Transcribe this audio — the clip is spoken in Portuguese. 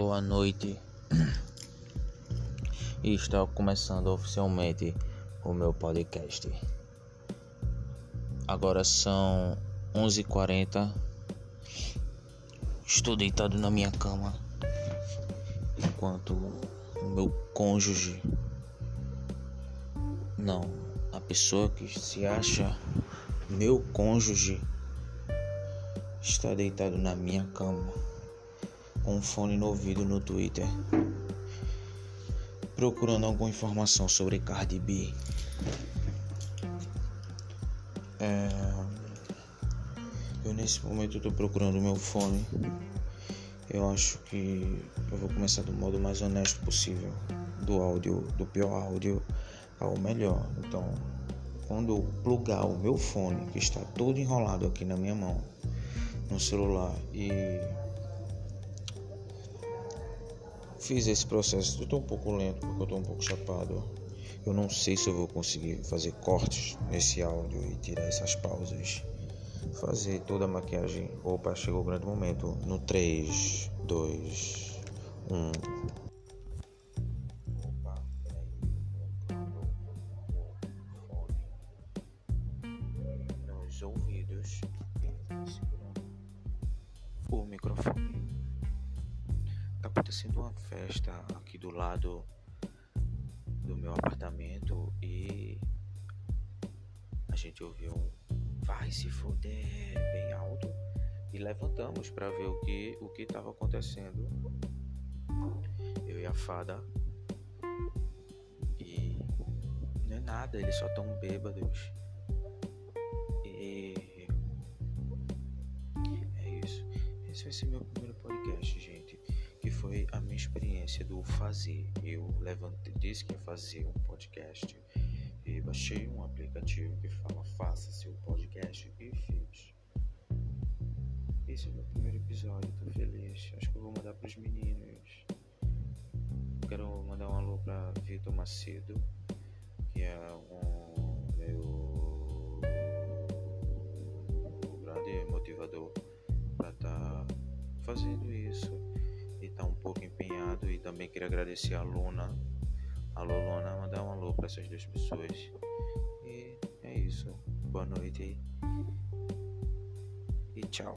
boa noite. E está começando oficialmente o meu podcast. Agora são 11h40. Estou deitado na minha cama enquanto o meu cônjuge, não, a pessoa que se acha meu cônjuge, está deitado na minha cama com um fone no ouvido no Twitter, procurando alguma informação sobre Cardi B. É... Eu nesse momento estou procurando o meu fone. Eu acho que eu vou começar do modo mais honesto possível, do áudio, do pior áudio ao melhor. Então, quando eu plugar o meu fone, que está todo enrolado aqui na minha mão, no celular e fiz esse processo. Eu tô um pouco lento porque eu tô um pouco chapado. Eu não sei se eu vou conseguir fazer cortes nesse áudio e tirar essas pausas. Fazer toda a maquiagem. Opa, chegou o grande momento. No 3, 2, 1. Opa, Nos ouvidos. O microfone acontecendo uma festa aqui do lado do meu apartamento e a gente ouviu um vai se foder bem alto e levantamos para ver o que o que estava acontecendo. Eu e a fada e não é nada, eles só estão bêbados. E é isso. Esse vai ser meu primeiro podcast, gente experiência do fazer. Eu levantei, disse que ia fazer um podcast e baixei um aplicativo que fala faça seu podcast e fiz. Esse é o meu primeiro episódio, tô feliz. Acho que eu vou mandar pros meninos. Quero mandar um alô pra Vitor Macedo, que é um meu grande motivador para estar tá fazendo também queria agradecer a Luna. Alô Luna, mandar um alô para essas duas pessoas. E é isso. Boa noite e tchau.